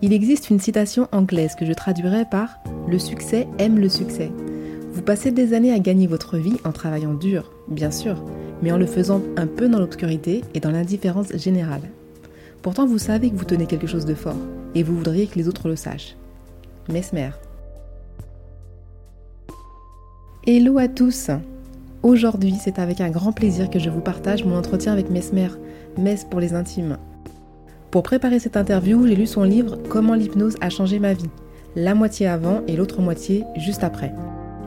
Il existe une citation anglaise que je traduirais par Le succès aime le succès. Vous passez des années à gagner votre vie en travaillant dur, bien sûr, mais en le faisant un peu dans l'obscurité et dans l'indifférence générale. Pourtant, vous savez que vous tenez quelque chose de fort et vous voudriez que les autres le sachent. Mesmer. Hello à tous Aujourd'hui, c'est avec un grand plaisir que je vous partage mon entretien avec Mesmer, Mess pour les intimes. Pour préparer cette interview, j'ai lu son livre Comment l'hypnose a changé ma vie, la moitié avant et l'autre moitié juste après.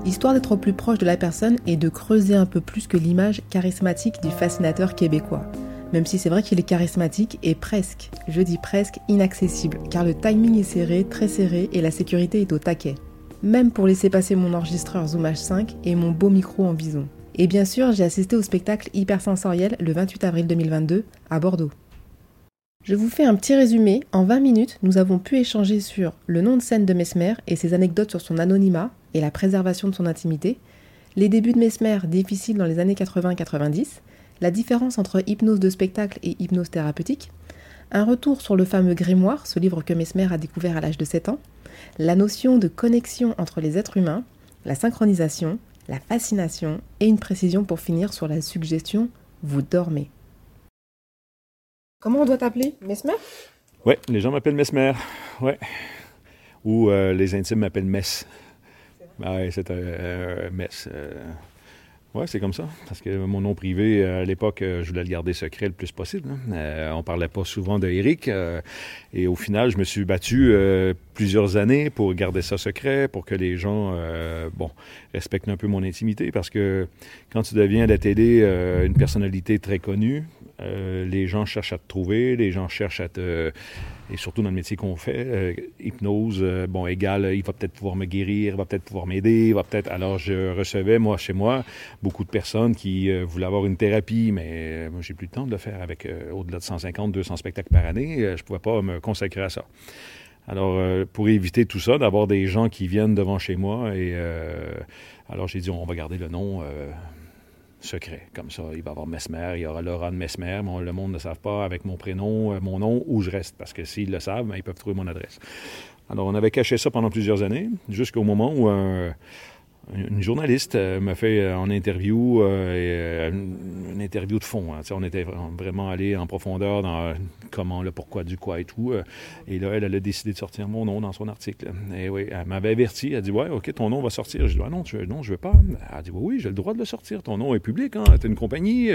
Histoire d'être au plus proche de la personne et de creuser un peu plus que l'image charismatique du fascinateur québécois. Même si c'est vrai qu'il est charismatique et presque, je dis presque inaccessible, car le timing est serré, très serré et la sécurité est au taquet. Même pour laisser passer mon enregistreur Zoom H5 et mon beau micro en bison. Et bien sûr, j'ai assisté au spectacle hypersensoriel le 28 avril 2022 à Bordeaux. Je vous fais un petit résumé. En 20 minutes, nous avons pu échanger sur le nom de scène de Mesmer et ses anecdotes sur son anonymat et la préservation de son intimité, les débuts de Mesmer difficiles dans les années 80-90, la différence entre hypnose de spectacle et hypnose thérapeutique, un retour sur le fameux grimoire, ce livre que Mesmer a découvert à l'âge de 7 ans, la notion de connexion entre les êtres humains, la synchronisation, la fascination et une précision pour finir sur la suggestion vous dormez. Comment on doit t'appeler? Mesmer? Oui, les gens m'appellent Mesmer. Ouais. Ou euh, les intimes m'appellent Mess. Ah ouais, c'est un euh, Mess. Euh, oui, c'est comme ça. Parce que mon nom privé, à l'époque, je voulais le garder secret le plus possible. Hein. on parlait pas souvent de Eric. et au final, je me suis battu plusieurs années pour garder ça secret, pour que les gens, bon, respectent un peu mon intimité. Parce que quand tu deviens à la télé une personnalité très connue, euh, les gens cherchent à te trouver, les gens cherchent à te... Et surtout dans le métier qu'on fait, euh, hypnose, euh, bon, égal, il va peut-être pouvoir me guérir, il va peut-être pouvoir m'aider, il va peut-être... Alors, je recevais, moi, chez moi, beaucoup de personnes qui voulaient avoir une thérapie, mais moi, j'ai plus le temps de le faire avec au-delà de 150, 200 spectacles par année. je pouvais pas me consacrer à ça. Alors, pour éviter tout ça, d'avoir des gens qui viennent devant chez moi, et alors j'ai dit, on va garder le nom secret. Comme ça, il va y avoir Mesmer, il y aura Laurent Mesmer. mais le monde ne savent pas avec mon prénom, euh, mon nom, où je reste. Parce que s'ils le savent, ben, ils peuvent trouver mon adresse. Alors, on avait caché ça pendant plusieurs années, jusqu'au moment où un, une journaliste euh, m'a fait euh, en interview euh, une interview de fond. Hein. On était vraiment allé en profondeur dans comment, le pourquoi, du quoi et tout. Et là, elle, a décidé de sortir mon nom dans son article. Et oui, elle m'avait averti. Elle a dit Ouais, OK, ton nom va sortir. Je dis ah, non, tu, non, je veux pas. Elle a dit Oui, j'ai le droit de le sortir. Ton nom est public. Hein. Tu une compagnie.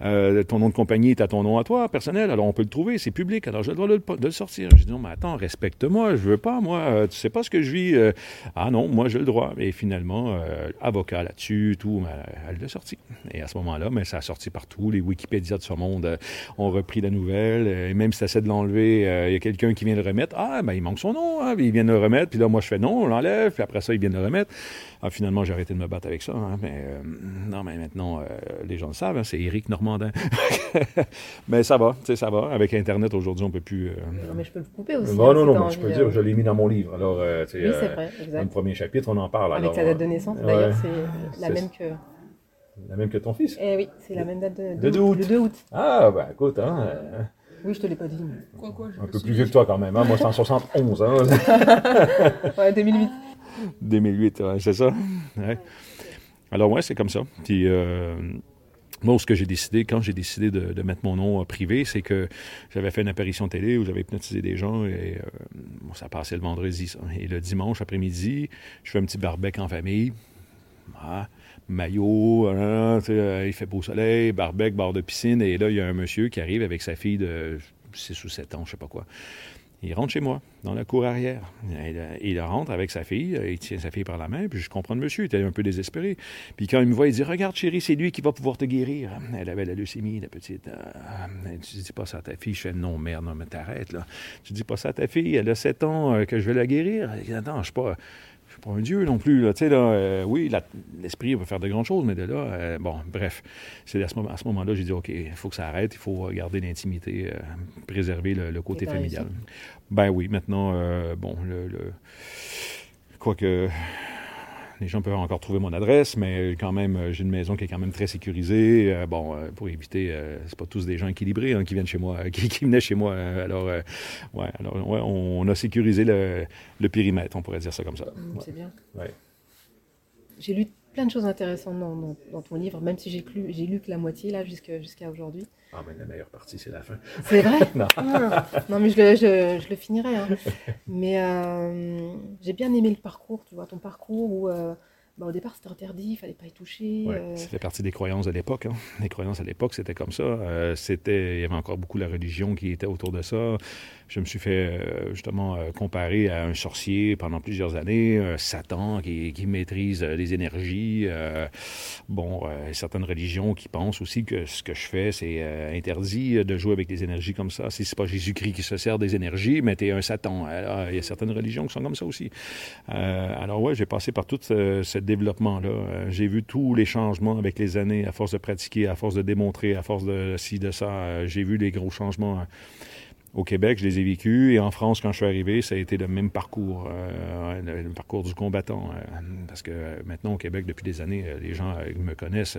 ton nom de compagnie est à ton nom à toi, personnel. Alors, on peut le trouver. C'est public. Alors, j'ai le droit de, le sortir. Je dis Non, mais attends, respecte-moi. Je veux pas, moi. Tu sais pas ce que je vis. ah non, moi, j'ai le droit. Et finalement, euh, avocat là-dessus, tout, mais elle l'a sorti. Et à ce moment-là, mais ça a sorti partout. Les Wikipédia de ce monde euh, ont repris la nouvelle. Et même si tu essaies de l'enlever, euh, il y a quelqu'un qui vient le remettre. Ah, ben il manque son nom. Hein, il vient de le remettre. Puis là, moi, je fais non, on l'enlève. Puis après ça, il vient de le remettre. Ah, finalement, j'ai arrêté de me battre avec ça. Hein, mais non, mais maintenant, les gens le savent. Hein, c'est Éric Normandin. mais ça va, tu sais, ça va. Avec Internet, aujourd'hui, on peut plus... Non, mais je peux le couper aussi. Non, non, non, je peux dire, je l'ai mis dans mon livre. Alors, oui, c'est vrai, exact. Dans le premier chapitre, on en parle. Avec alors, la date de D'ailleurs, c'est la même que. La même que ton fils Eh oui, c'est la même date de, de, août. Le 2 août. Ah, ben écoute, hein. Euh, oui, je te l'ai pas dit. Quoi, quoi, un peu plus vieux que toi quand même, hein. Moi, c'est en 71, hein. ouais, 2008. 2008, ouais, c'est ça. Ouais. Alors, ouais, c'est comme ça. Puis. Euh, moi, ce que j'ai décidé, quand j'ai décidé de, mettre mon nom euh, privé, c'est que j'avais fait une apparition télé où j'avais hypnotisé des gens et ça passait le vendredi. Et le dimanche après-midi, je fais un petit barbecue en famille. Ah, maillot, hein, euh, il fait beau soleil, barbecue, bord de piscine, et là, il y a un monsieur qui arrive avec sa fille de 6 ou 7 ans, je sais pas quoi. Il rentre chez moi, dans la cour arrière. Il, rentre avec sa fille, il tient sa fille par la main, puis je comprends le monsieur, il était un peu désespéré. Puis quand il me voit, il dit Regarde, chérie, c'est lui qui va pouvoir te guérir. Elle avait la leucémie, la petite. Euh, tu dis pas ça à ta fille. Je fais Non, merde, non, mais t'arrêtes, là. Tu dis pas ça à ta fille, elle a 7 ans, euh, que je vais la guérir. Il dit, Attends, je suis pas pas un dieu non plus. Là. Tu sais, là, euh, oui, l'esprit peut faire de grandes choses, mais de là, euh, bon, bref, c'est à ce, moment, moment-là, j'ai dit, OK, il faut que ça arrête, il faut garder l'intimité, euh, préserver le, côté familial. Ben oui, maintenant, bon, le, le quoique les gens peuvent encore trouver mon adresse, mais quand même, euh, j'ai une maison qui est quand même très sécurisée. Euh, bon, euh, pour éviter, c'est pas tous des gens équilibrés hein, qui viennent chez moi, qui, venaient chez moi. alors, ouais, alors ouais, on, a sécurisé le, périmètre, on pourrait dire ça comme ça. Mmh, c'est bien. J'ai lu plein de choses intéressantes dans, ton livre, même si j'ai lu, lu que la moitié là jusqu'à aujourd'hui. Ah, mais la meilleure partie, c'est la fin. C'est vrai? Non. Ah, non. mais je le, je, le finirai. Hein. Mais euh, j'ai bien aimé le parcours, tu vois, ton parcours où euh, bah, au départ, c'était interdit, il fallait pas y toucher. Ouais, euh. Ça fait partie des croyances de l'époque. Hein. Les croyances à l'époque, c'était comme ça. Euh, c'était, il y avait encore beaucoup la religion qui était autour de ça. Je me suis fait euh, justement comparer à un sorcier pendant plusieurs années, Satan qui, qui, maîtrise les énergies. bon, certaines religions qui pensent aussi que ce que je fais, c'est interdit de jouer avec des énergies comme ça. Si c'est pas Jésus-Christ qui se sert des énergies, mais es un Satan. Alors, il y a certaines religions qui sont comme ça aussi. alors ouais, j'ai passé par toute cette développement-là. Euh, j'ai vu tous les changements avec les années, à force de pratiquer, à force de démontrer, à force de ci, de ça. Euh, j'ai vu les gros changements. Euh, au Québec, je les ai vécus. Et en France, quand je suis arrivé, ça a été le même parcours, le, parcours du combattant. parce que maintenant, au Québec, depuis des années, les gens me connaissent.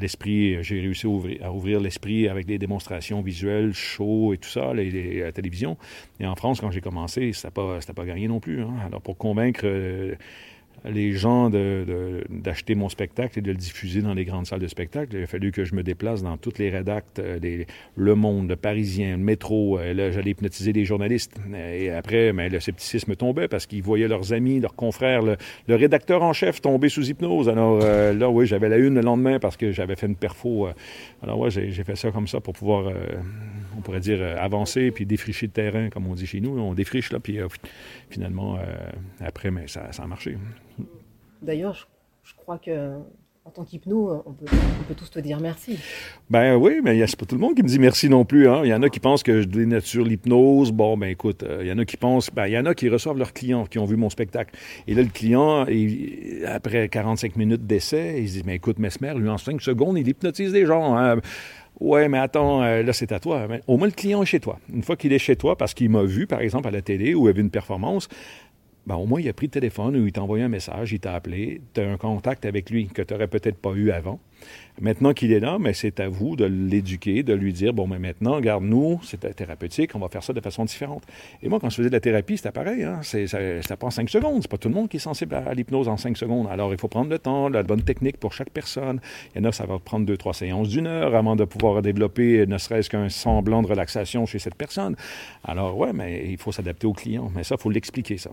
l'esprit, j'ai réussi à ouvrir, l'esprit avec des démonstrations visuelles, shows et tout ça, les, la télévision. Et en France, quand j'ai commencé, ça n'a pas, pas gagné non plus. Hein. Alors, pour convaincre les gens d'acheter mon spectacle et de le diffuser dans les grandes salles de spectacle. Il a fallu que je me déplace dans toutes les rédactes, euh, des, Le Monde, Le Parisien, le Métro. Euh, là, j'allais hypnotiser des journalistes. Et après, mais le scepticisme tombait parce qu'ils voyaient leurs amis, leurs confrères, le, rédacteur en chef tomber sous hypnose. Alors euh, là, oui, j'avais la une le lendemain parce que j'avais fait une perfo. alors ouais, j'ai fait ça comme ça pour pouvoir, on pourrait dire, avancer puis défricher le terrain, comme on dit chez nous. On défriche, là, puis finalement, après, ça, ça a marché. D'ailleurs, je, crois que en tant qu'hypno, on peut, tous te dire merci. Ben oui, mais c'est pas tout le monde qui me dit merci non plus. Hein. Il y en a qui pensent que je dénature l'hypnose. Bon, ben écoute, euh, il y en a qui pensent, ben il y en a qui reçoivent leurs clients qui ont vu mon spectacle. Et là, le client, après 45 minutes d'essai, il se dit, mais écoute, Mesmer, lui, en 5 secondes, il hypnotise des gens. Hein. Ouais, mais attends, euh, là, c'est à toi. au moins, le client est chez toi. Une fois qu'il est chez toi, parce qu'il m'a vu, par exemple, à la télé ou a vu une performance, ben, au moins, il a pris le téléphone ou il t'a envoyé un message, il t'a appelé, tu as un contact avec lui que tu n'aurais peut-être pas eu avant. Maintenant qu'il est là, mais c'est à vous de l'éduquer, de lui dire, bon, mais maintenant, regarde, nous, c'est thérapeutique, on va faire ça de façon différente. Et moi, quand je faisais de la thérapie, c'était pareil, hein? ça, ça, prend cinq secondes. C'est pas tout le monde qui est sensible à, l'hypnose en cinq secondes. Alors, il faut prendre le temps, la bonne technique pour chaque personne. Il y en a, ça va prendre deux, trois séances d'une heure avant de pouvoir développer ne serait-ce qu'un semblant de relaxation chez cette personne. Alors, ouais, mais il faut s'adapter au client. Mais ça, il faut l'expliquer, ça.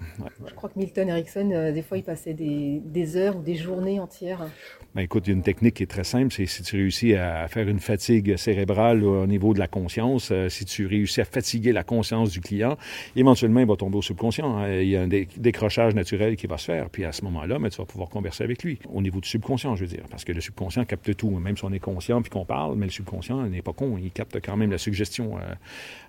Je crois que Milton Erickson, euh, des fois, il passait des, des heures ou des journées entières. Ben, écoute, il y a une technique qui est très simple si tu réussis à faire une fatigue cérébrale au niveau de la conscience, euh, si tu réussis à fatiguer la conscience du client, éventuellement, il va tomber au subconscient. Hein. Il y a un décrochage naturel qui va se faire. Puis à ce moment-là, mais tu vas pouvoir converser avec lui. Au niveau du subconscient, je veux dire. Parce que le subconscient capte tout. Même si on est conscient puis qu'on parle, mais le subconscient n'est pas con. Il capte quand même la suggestion.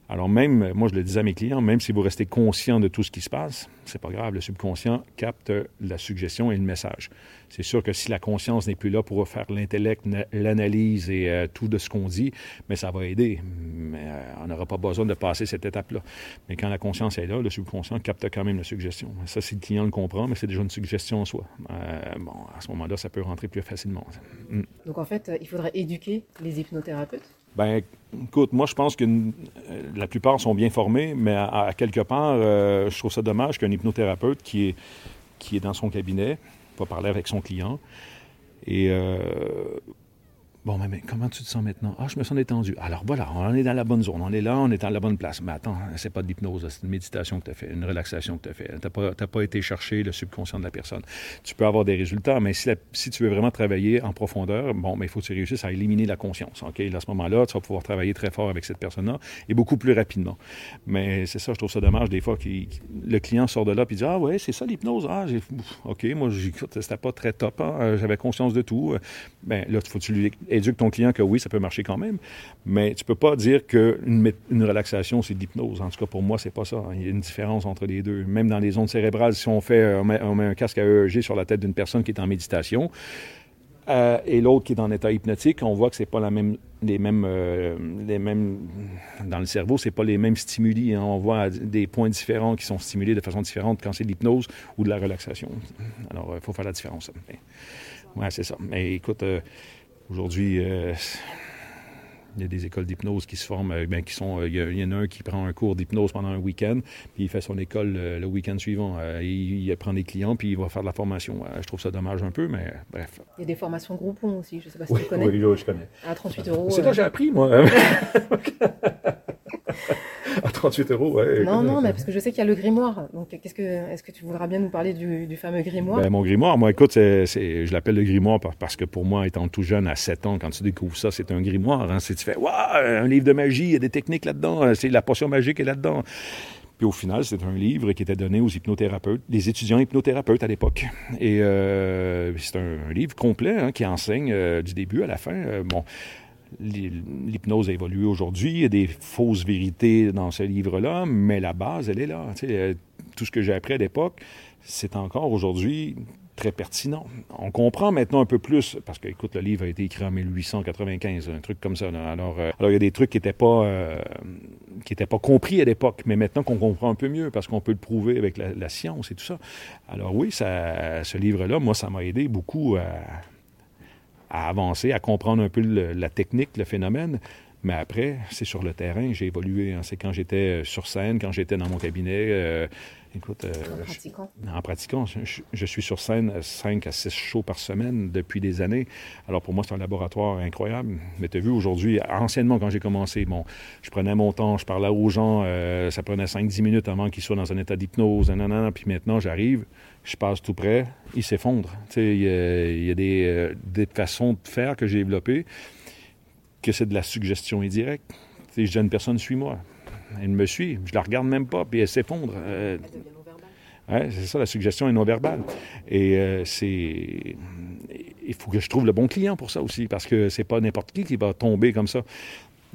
Alors même, moi je le disais à mes clients, même si vous restez conscient de tout ce qui se passe, c'est pas grave, le subconscient capte la suggestion et le message. C'est sûr que si la conscience n'est plus là pour faire l'intellect, l'analyse et euh, tout de ce qu'on dit, mais ça va aider. Mais euh, on n'aura pas besoin de passer cette étape-là. Mais quand la conscience est là, le subconscient capte quand même la suggestion. Ça, si le client le comprend, mais c'est déjà une suggestion en soi. Euh, bon, à ce moment-là, ça peut rentrer plus facilement. Mm. Donc en fait, il faudrait éduquer les hypnothérapeutes ben, écoute, moi, je pense que la plupart sont bien formés, mais à, quelque part, je trouve ça dommage qu'un hypnothérapeute qui est, qui est dans son cabinet, va parler avec son client. Et euh, Bon, mais, comment tu te sens maintenant? Ah, je me sens détendu. Alors voilà, on est dans la bonne zone. On est là, on est dans la bonne place. Mais attends, c'est pas de l'hypnose, c'est une méditation que tu as fait, une relaxation que tu as fait. Tu n'as pas, pas, été chercher le subconscient de la personne. Tu peux avoir des résultats, mais si, si tu veux vraiment travailler en profondeur, bon, mais il faut que tu réussisses à éliminer la conscience. OK? à ce moment-là, tu vas pouvoir travailler très fort avec cette personne-là et beaucoup plus rapidement. Mais c'est ça, je trouve ça dommage des fois que le client sort de là et dit Ah, ouais, c'est ça l'hypnose. Ah, OK, moi, c'était pas très top. Hein. J'avais conscience de tout. Ben là, il faut tu lui éduques ton client que oui, ça peut marcher quand même, mais tu peux pas dire qu'une une relaxation, c'est de l'hypnose. En tout cas, pour moi, c'est pas ça. Il y a une différence entre les deux. Même dans les ondes cérébrales, si on fait, on met, un casque à EEG sur la tête d'une personne qui est en méditation, euh, et l'autre qui est en état hypnotique, on voit que c'est pas la même, les mêmes, euh, les mêmes dans le cerveau, c'est pas les mêmes stimuli. Hein. On voit des points différents qui sont stimulés de façon différente quand c'est de l'hypnose ou de la relaxation. Alors, il euh, faut faire la différence. Oui, c'est ça. Mais écoute, aujourd'hui, il y a des écoles d'hypnose qui se forment, euh, bien, qui sont, euh, il y, en a un qui prend un cours d'hypnose pendant un week-end, puis il fait son école le, week-end suivant. Euh, il, prend des clients, puis il va faire de la formation. je trouve ça dommage un peu, mais bref. Il y a des formations groupons aussi, je ne sais pas si tu connais. Oui, je connais. À 38 euros. C'est là que j'ai appris, moi. à 38 euros, oui. Non, non, mais parce que je sais qu'il y a le grimoire. Donc, qu'est-ce que, est-ce que tu voudras bien nous parler du, fameux grimoire? Ben, Mon grimoire, moi, écoute, c'est, je l'appelle le grimoire parce que pour moi, étant tout jeune, à 7 ans, quand tu découvres ça, c'est un grimoire. Hein, tu fais, waouh, un livre de magie, il y a des techniques là-dedans, euh, c'est la potion magique est là-dedans. Puis au final, c'est un livre qui était donné aux hypnothérapeutes, des étudiants hypnothérapeutes à l'époque. Et euh, c'est un, livre complet hein, qui enseigne euh, du début à la fin. bon, l'hypnose a évolué aujourd'hui. Il y a des fausses vérités dans ce livre-là, mais la base, elle est là. Euh, tout ce que j'ai appris à l'époque, c'est encore aujourd'hui très pertinent. On comprend maintenant un peu plus, parce que, écoute, le livre a été écrit en 1895, un truc comme ça. Alors, euh, alors, il y a des trucs qui n'étaient pas, euh, qui pas compris à l'époque, mais maintenant qu'on comprend un peu mieux, parce qu'on peut le prouver avec la, science et tout ça. Alors oui, ce livre-là, moi, ça m'a aidé beaucoup à à avancer, à comprendre un peu la technique, le phénomène. Mais après, c'est sur le terrain, j'ai évolué. Hein. C'est quand j'étais euh, sur scène, quand j'étais dans mon cabinet. Euh, écoute, euh, en pratiquant. en pratiquant. Je, suis sur scène 5 à 6 shows par semaine depuis des années. Alors pour moi, c'est un laboratoire incroyable. Mais tu as vu aujourd'hui, anciennement, quand j'ai commencé, bon, je prenais mon temps, je parlais aux gens, ça prenait 5-10 minutes avant qu'ils soient dans un état d'hypnose, puis maintenant, j'arrive, je passe tout près, il s'effondre. Il y, a, des, euh, des, façons de faire que j'ai développées que c'est de la suggestion indirecte. T'sais, je dis à une personne, suis-moi. Elle me suit, je la regarde même pas, puis elle s'effondre. Euh, ouais, c'est ça, la suggestion est non-verbale. Et euh, c'est... Il faut que je trouve le bon client pour ça aussi, parce que c'est pas n'importe qui qui va tomber comme ça.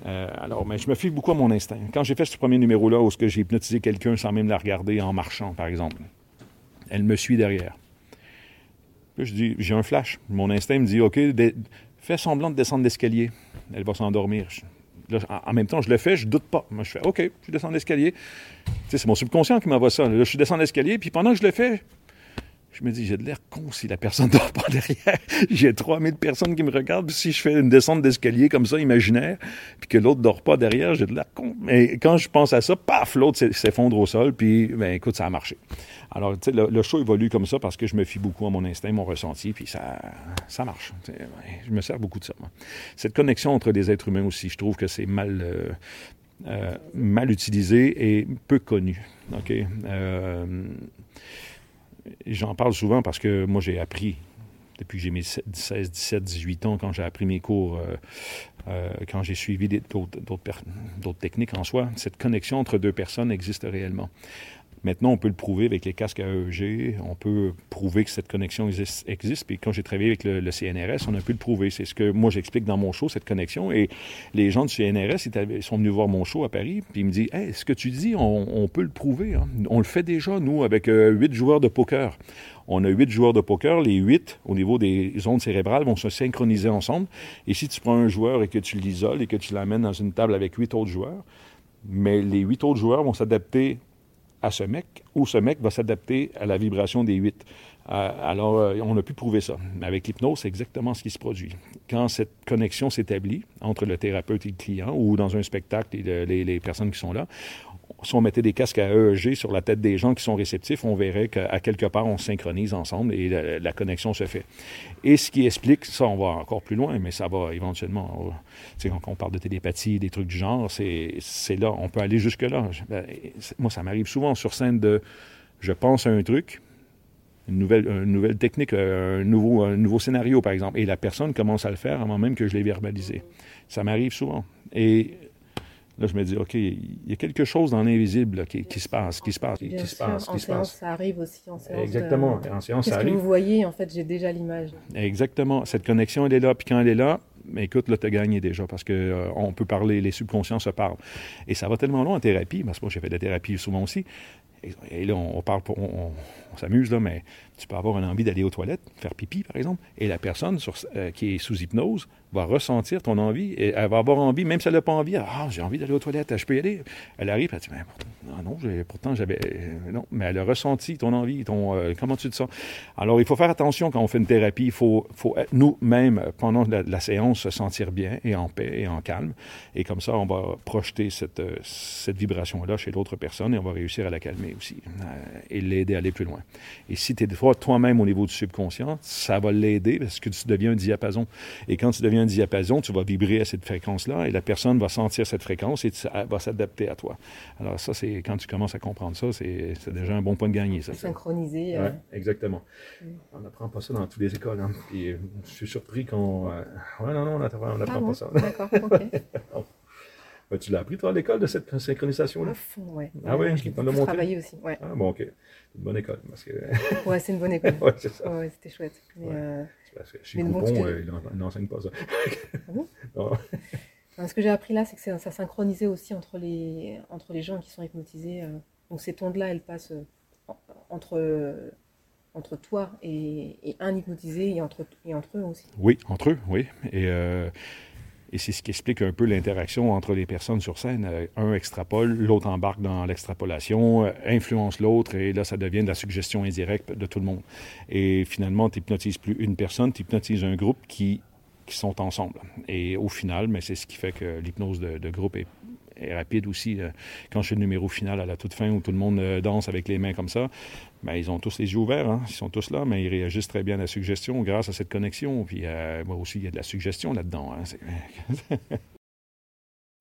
alors, mais je me fie beaucoup à mon instinct. Quand j'ai fait ce premier numéro-là, où j'ai hypnotisé quelqu'un sans même la regarder en marchant, par exemple, elle me suit derrière. Je dis, j'ai un flash. Mon instinct me dit, OK, fais semblant de descendre l'escalier. Elle va s'endormir. en, même temps, je le fais, je doute pas. Moi, je fais, OK, je descends l'escalier. c'est mon subconscient qui m'envoie ça. Je descends l'escalier, puis pendant que je le fais, je me dis, j'ai de l'air con si la personne dort pas derrière. j'ai 3000 personnes qui me regardent. si je fais une descente d'escalier comme ça, imaginaire, puis que l'autre dort pas derrière, j'ai de l'air con. Mais quand je pense à ça, paf, l'autre s'effondre au sol, puis, ben, écoute, ça a marché. Alors, tu sais, le, show évolue comme ça parce que je me fie beaucoup à mon instinct, mon ressenti, puis ça, ça marche. je me sers beaucoup de ça. Cette connexion entre des êtres humains aussi, je trouve que c'est mal, euh, euh, mal utilisé et peu connu. OK? Euh, J'en parle souvent parce que moi, j'ai appris depuis que j'ai mes 16, 17, 18 ans, quand j'ai appris mes cours, euh, euh, quand j'ai suivi d'autres techniques en soi, cette connexion entre deux personnes existe réellement. Maintenant, on peut le prouver avec les casques à EEG. On peut prouver que cette connexion existe. existe. Puis quand j'ai travaillé avec le, CNRS, on a pu le prouver. C'est ce que moi j'explique dans mon show, cette connexion. Et les gens du CNRS ils sont venus voir mon show à Paris. Puis ils me disent Hey, ce que tu dis, on, peut le prouver. Hein. On le fait déjà, nous, avec euh, huit joueurs de poker. On a huit joueurs de poker. Les huit, au niveau des ondes cérébrales, vont se synchroniser ensemble. Et si tu prends un joueur et que tu l'isoles et que tu l'amènes dans une table avec huit autres joueurs, mais les huit autres joueurs vont s'adapter à ce mec, ou ce mec va s'adapter à la vibration des huit. Euh, alors, euh, on a pu prouver ça. Mais avec l'hypnose, c'est exactement ce qui se produit. Quand cette connexion s'établit entre le thérapeute et le client, ou dans un spectacle et les, personnes qui sont là, si on mettait des casques à EEG sur la tête des gens qui sont réceptifs, on verrait qu'à quelque part, on synchronise ensemble et la, connexion se fait. Et ce qui explique, ça, on va encore plus loin, mais ça va éventuellement, tu sais, quand on parle de télépathie, des trucs du genre, c'est là, on peut aller jusque-là. Ben, moi, ça m'arrive souvent sur scène de, je pense à un truc, une nouvelle, une nouvelle technique, un nouveau, un nouveau scénario, par exemple, et la personne commence à le faire avant même que je l'ai verbalisé. Ça m'arrive souvent. Et Là, je me dis, OK, il y a quelque chose dans l'invisible qui, qui, se passe, qui se passe, qui, se passe, qui se passe. ça arrive aussi en séance. Exactement, en séance, ça arrive. que vous voyez, en fait, j'ai déjà l'image. Exactement. Cette connexion, elle est là, puis quand elle est là, mais écoute, là, tu as gagné déjà parce qu'on euh, peut parler, les subconscients se parlent. Et ça va tellement loin en thérapie, parce que moi, j'ai fait de la thérapie souvent aussi. Et, là, on, parle, on, on s'amuse, là, mais tu peux avoir une envie d'aller aux toilettes, faire pipi, par exemple, et la personne euh, qui est sous hypnose va ressentir ton envie, et elle va avoir envie, même si elle n'a pas envie, ah, j'ai envie d'aller aux toilettes, je peux y aller. Elle arrive, elle dit, mais non, non, pourtant, j'avais, euh, non, mais elle a ressenti ton envie, ton, euh, comment tu te sens? Alors, il faut faire attention quand on fait une thérapie, il faut, faut nous-mêmes, pendant la, séance, se sentir bien et en paix et en calme, et comme ça, on va projeter cette, cette vibration-là chez l'autre personne, et on va réussir à la calmer aussi, et l'aider à aller plus loin. Et si tu es toi-même au niveau du subconscient, ça va l'aider parce que tu deviens un diapason. Et quand tu deviens un diapason, tu vas vibrer à cette fréquence-là et la personne va sentir cette fréquence et elle va s'adapter à toi. Alors ça, c'est quand tu commences à comprendre ça, c'est déjà un bon point de gagner. Ça, Synchroniser. Euh. exactement. On n'apprend pas ça dans toutes les écoles. Hein. Euh, je suis surpris qu'on... Euh, ouais, non, non, on n'apprend ah pas ça. D'accord, OK. Ben, tu l'as appris, toi, à l'école, de cette synchronisation-là? À fond, oui. Ah oui, je l'ai travaillé aussi, ouais. Ah bon, OK. Une bonne école. Parce que... ouais, c'est une bonne école. ouais, c'est ça. Ouais, c'était chouette. Mais, ouais. euh... Parce que chez Coupon, euh, il n'enseigne pas ça. ah bon? Non. Ce que j'ai appris là, c'est que ça synchronisait aussi entre les, entre les gens qui sont hypnotisés. Euh... Donc ces ondes-là, elles passent euh, entre, entre toi et, et, un hypnotisé et entre, et entre eux aussi. Oui, entre eux, oui. Et euh, et c'est ce qui explique un peu l'interaction entre les personnes sur scène. Euh, un extrapole, l'autre embarque dans l'extrapolation, euh, influence l'autre, et là, ça devient de la suggestion indirecte de tout le monde. Et finalement, tu n'hypnotises plus une personne, tu hypnotises un groupe qui, qui sont ensemble. Et au final, mais c'est ce qui fait que l'hypnose de, de groupe est rapide aussi. Euh, quand je fais le numéro final à la toute fin où tout le monde euh, danse avec les mains comme ça, bien, ils ont tous les yeux ouverts, hein. ils sont tous là, mais ils réagissent très bien à la suggestion grâce à cette connexion. Puis euh, moi aussi, il y a de la suggestion là-dedans. Hein.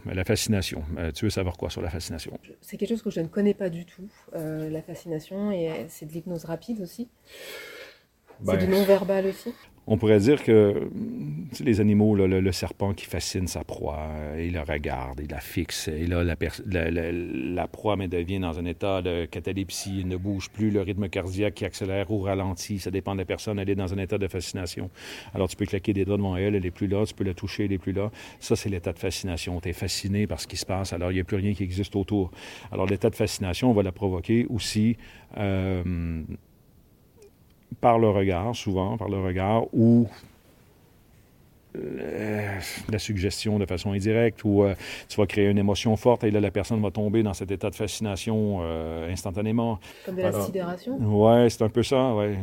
La fascination. tu veux savoir quoi sur la fascination? C'est quelque chose que je ne connais pas du tout, la fascination, et c'est de l'hypnose rapide aussi? c'est du ben, non-verbal aussi? On pourrait dire que les animaux, le, serpent qui fascine sa proie, euh, il la regarde, il la fixe, et là, la, la, proie mais devient dans un état de catalepsie, il ne bouge plus, le rythme cardiaque qui accélère ou ralentit, ça dépend de la personne, elle est dans un état de fascination. Alors tu peux claquer des doigts devant elle, elle est plus là, tu peux la toucher, elle est plus là. Ça, c'est l'état de fascination. Tu es fasciné par ce qui se passe, alors il n'y a plus rien qui existe autour. Alors l'état de fascination, on va la provoquer aussi. Euh, par le regard, souvent par le regard, ou la suggestion de façon indirecte ou euh, tu vas créer une émotion forte et là, la personne va tomber dans cet état de fascination euh, instantanément. Comme de la sidération? Oui, c'est un peu ça. Ouais.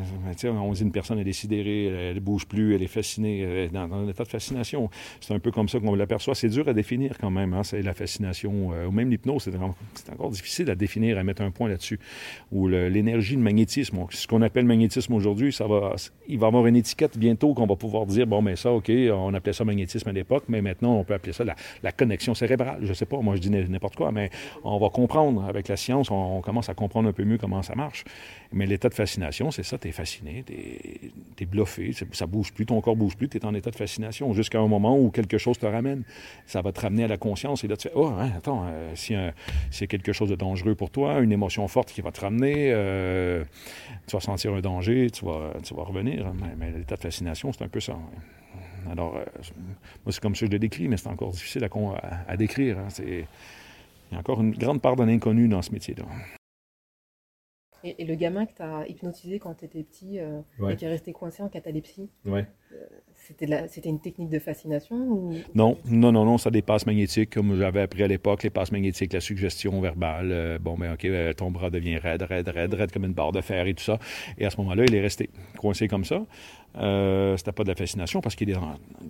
On dit une personne, elle est sidérée, elle ne bouge plus, elle est fascinée, elle est dans, un état de fascination. C'est un peu comme ça qu'on l'aperçoit. C'est dur à définir quand même, hein, c'est la fascination. ou même l'hypnose, c'est encore difficile à définir, à mettre un point là-dessus. Ou l'énergie, le, magnétisme. Ce qu'on appelle magnétisme aujourd'hui, ça va, il va y avoir une étiquette bientôt qu'on va pouvoir dire, bon, mais ça, OK, on appelait ça magnétisme à l'époque, mais maintenant, on peut appeler ça la, connexion cérébrale. Je ne sais pas, moi, je dis n'importe quoi, mais on va comprendre avec la science, on, commence à comprendre un peu mieux comment ça marche. Mais l'état de fascination, c'est ça, tu es fasciné, tu es, bluffé, ça bouge plus, ton corps bouge plus, tu es en état de fascination jusqu'à un moment où quelque chose te ramène. Ça va te ramener à la conscience et là, tu fais, oh, hein, attends, euh, si c'est quelque chose de dangereux pour toi, une émotion forte qui va te ramener, euh, tu vas sentir un danger, tu vas, tu vas revenir. Mais, l'état de fascination, c'est un peu ça. Alors, euh, moi, c'est comme ça que je le décris, mais c'est encore difficile à, décrire. Hein. il y a encore une grande part d'un inconnu dans ce métier-là. Et, le gamin que tu as hypnotisé quand tu étais petit euh, et qui est resté coincé en catalepsie, ouais. Euh, c'était une technique de fascination ou... Non, non, non, non, ça des passes magnétiques, comme j'avais appris à l'époque, les passes magnétiques, la suggestion verbale. bon, ben OK, ton bras devient raide, raide, raide, raide comme une barre de fer et tout ça. Et à ce moment-là, il est resté coincé comme ça. Euh, c'était pas de la fascination parce qu'il était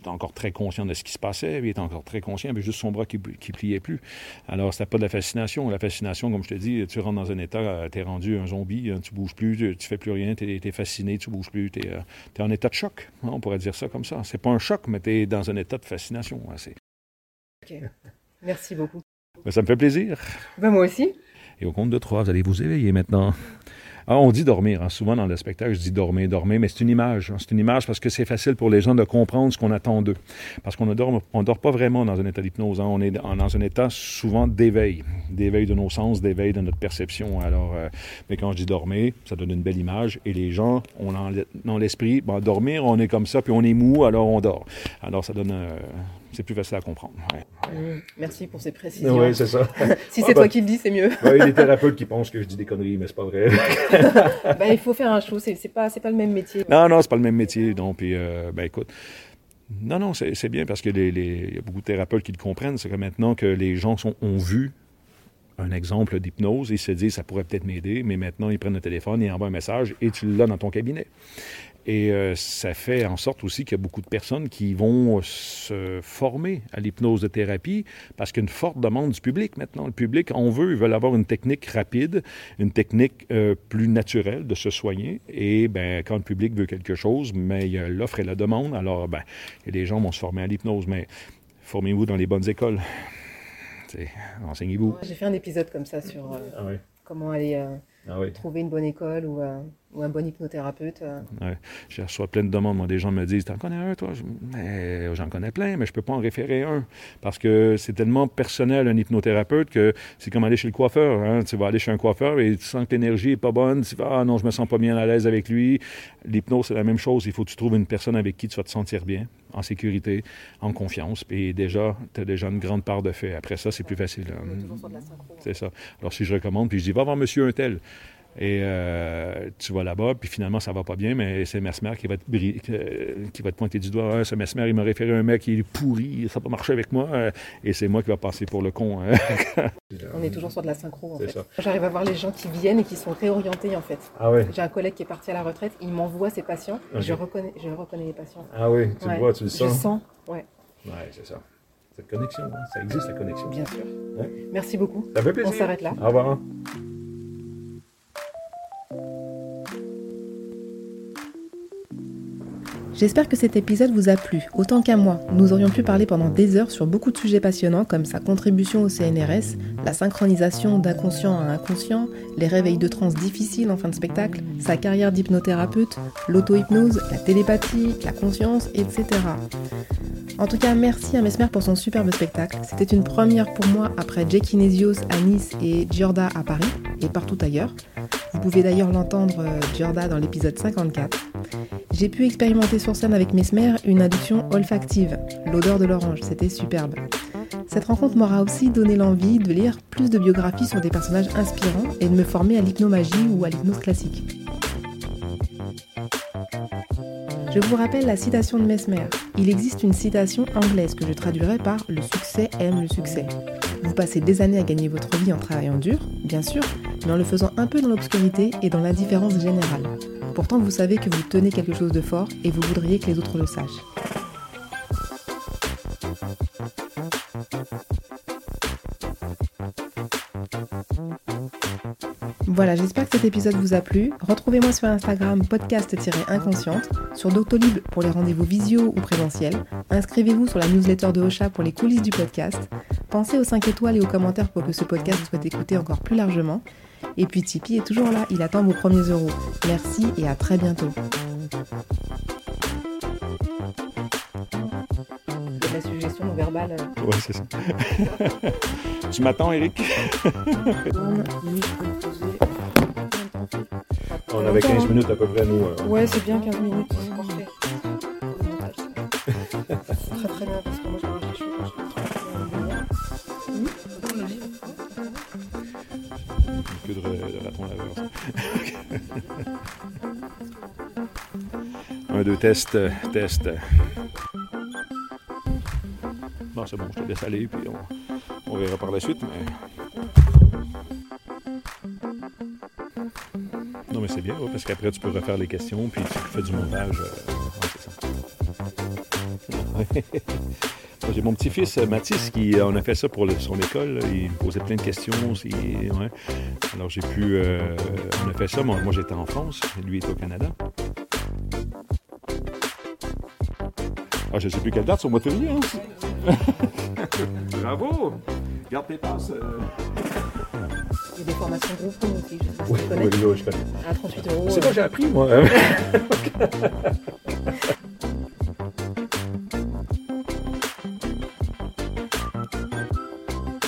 encore très conscient de ce qui se passait. Il était encore très conscient, mais juste son bras qui, qui pliait plus. Alors, c'était pas de la fascination. La fascination, comme je te dis, tu rentres dans un état, euh, tu es rendu un zombie, hein, tu bouges plus, tu, tu fais plus rien, tu es, fasciné, tu bouges plus, tu es, es, en état de choc. Hein, on pourrait dire ça comme ça. C'est pas un choc, mais tu es dans un état de fascination. Hein, OK. Merci beaucoup. Ben, ça me fait plaisir. Ben, moi aussi. Et au compte de trois, vous allez vous éveiller maintenant. Ah, on dit dormir. Hein. Souvent dans le spectacle, je dis dormir, dormir, mais c'est une image. Hein. C'est une image parce que c'est facile pour les gens de comprendre ce qu'on attend d'eux. Parce qu'on ne dort, on dort pas vraiment dans un état d'hypnose. Hein. On est dans un état souvent d'éveil, d'éveil de nos sens, d'éveil de notre perception. Alors, euh, mais quand je dis dormir, ça donne une belle image. Et les gens, on dans l'esprit, bon, dormir, on est comme ça, puis on est mou, alors on dort. Alors, ça donne, euh, c'est plus facile à comprendre. Mmh. merci pour ces précisions. Oui, c'est ça. si c'est toi qui le dis, c'est mieux. il y a des thérapeutes qui pensent que je dis des conneries, mais c'est pas vrai. ben, il faut faire un show, c'est, c'est pas, c'est pas le même métier. Non, non, c'est pas le même métier. Donc, puis, euh, ben écoute. Non, non, c'est, bien parce que les, y a beaucoup de thérapeutes qui le comprennent. C'est que maintenant que les gens sont, ont vu un exemple d'hypnose, ils se disent ça pourrait peut-être m'aider, mais maintenant ils prennent le téléphone, ils envoient un message et tu l'as dans ton cabinet. Et euh, ça fait en sorte aussi qu'il y a beaucoup de personnes qui vont se former à l'hypnose de thérapie parce qu'il y a une forte demande du public maintenant. Le public, on veut, ils veulent avoir une technique rapide, une technique euh, plus naturelle de se soigner. Et ben, quand le public veut quelque chose, mais il y a l'offre et la demande. Alors, ben, les gens vont se former à l'hypnose, mais formez-vous dans les bonnes écoles. Enseignez-vous. J'ai fait un épisode comme ça sur euh, ah comment aller ah trouver une bonne école ou ou un bon hypnothérapeute. Euh. Ouais. Je reçois plein de demandes. Moi, des gens me disent T'en connais un, toi? J'en connais plein, mais je ne peux pas en référer un. Parce que c'est tellement personnel, un hypnothérapeute, que c'est comme aller chez le coiffeur. Hein. Tu vas aller chez un coiffeur et tu sens que l'énergie n'est pas bonne. Tu vas Ah non, je me sens pas bien à l'aise avec lui. L'hypnose, c'est la même chose. Il faut que tu trouves une personne avec qui tu vas te sentir bien, en sécurité, en confiance. Puis déjà, tu as déjà une grande part de fait. Après ça, c'est plus facile. Hein. C'est ça. Alors, si je recommande, puis je dis Va voir monsieur un tel. Et euh, tu vas là-bas, puis finalement, ça va pas bien, mais c'est Mesmer qui va te, qui va te pointer du doigt. Ah, ce Mesmer, il m'a référé un mec, qui est pourri, ça n'a pas marché avec moi. Euh, et c'est moi qui va passer pour le con. Hein. On est toujours sur de la synchro, en fait. J'arrive à voir les gens qui viennent et qui sont réorientés, en fait. Ah ouais. J'ai un collègue qui est parti à la retraite, il m'envoie ses patients, et je reconnais, je reconnais les patients. Ah oui, tu le vois, tu le sens. Je sens, ouais. Ouais, c'est ça. Cette connexion, hein. ça existe, la connexion. Bien sûr. Merci beaucoup. Ça fait plaisir. On s'arrête là. Au revoir. J'espère que cet épisode vous a plu, autant qu'à moi. Nous aurions pu parler pendant des heures sur beaucoup de sujets passionnants comme sa contribution au CNRS, la synchronisation d'inconscient à inconscient, les réveils de trance difficiles en fin de spectacle, sa carrière d'hypnothérapeute, l'auto-hypnose, la télépathie, la conscience, etc. En tout cas, merci à Mesmer pour son superbe spectacle. C'était une première pour moi après Jackie Nesios à Nice et Giorda à Paris et partout ailleurs. Vous pouvez d'ailleurs l'entendre euh, Giorda dans l'épisode 54. J'ai pu expérimenter sur scène avec Mesmer une adduction olfactive, l'odeur de l'orange, c'était superbe. Cette rencontre m'aura aussi donné l'envie de lire plus de biographies sur des personnages inspirants et de me former à l'hypnomagie ou à l'hypnose classique. Je vous rappelle la citation de Mesmer. Il existe une citation anglaise que je traduirai par Le succès aime le succès. Vous passez des années à gagner votre vie en travaillant dur, bien sûr, mais en le faisant un peu dans l'obscurité et dans l'indifférence générale. Pourtant, vous savez que vous tenez quelque chose de fort et vous voudriez que les autres le sachent. Voilà, j'espère que cet épisode vous a plu. Retrouvez-moi sur Instagram podcast-inconsciente, sur Doctolib pour les rendez-vous visio ou présentiels. Inscrivez-vous sur la newsletter de Ocha pour les coulisses du podcast. Pensez aux 5 étoiles et aux commentaires pour que ce podcast soit écouté encore plus largement. Et puis Tipeee est toujours là, il attend vos premiers euros. Merci et à très bientôt. la suggestion non verbale. Ouais, c'est ça. tu m'attends, Eric On avait 15 minutes à peu près, nous. Euh. Ouais, c'est bien 15 minutes, c'est parfait. très très bien Un, deux, test, test. Bon, c'est bon, je te laisse aller, puis on, on verra par la suite. Mais... Non, mais c'est bien, parce qu'après, tu peux refaire les questions, puis tu fais du montage. Euh, J'ai mon petit-fils Mathis qui on a fait ça pour son école. Il me posait plein de questions. Ouais. Alors j'ai pu. Euh, on a fait ça. Moi, moi j'étais en France, lui était au Canada. Ah, je ne sais plus quelle date, au mois de février. Hein? Bravo! Garde tes passes. Euh. Il y a des formations groupes aussi. Oui, oui, je connais. À 38 euros. C'est quoi j'ai appris, moi?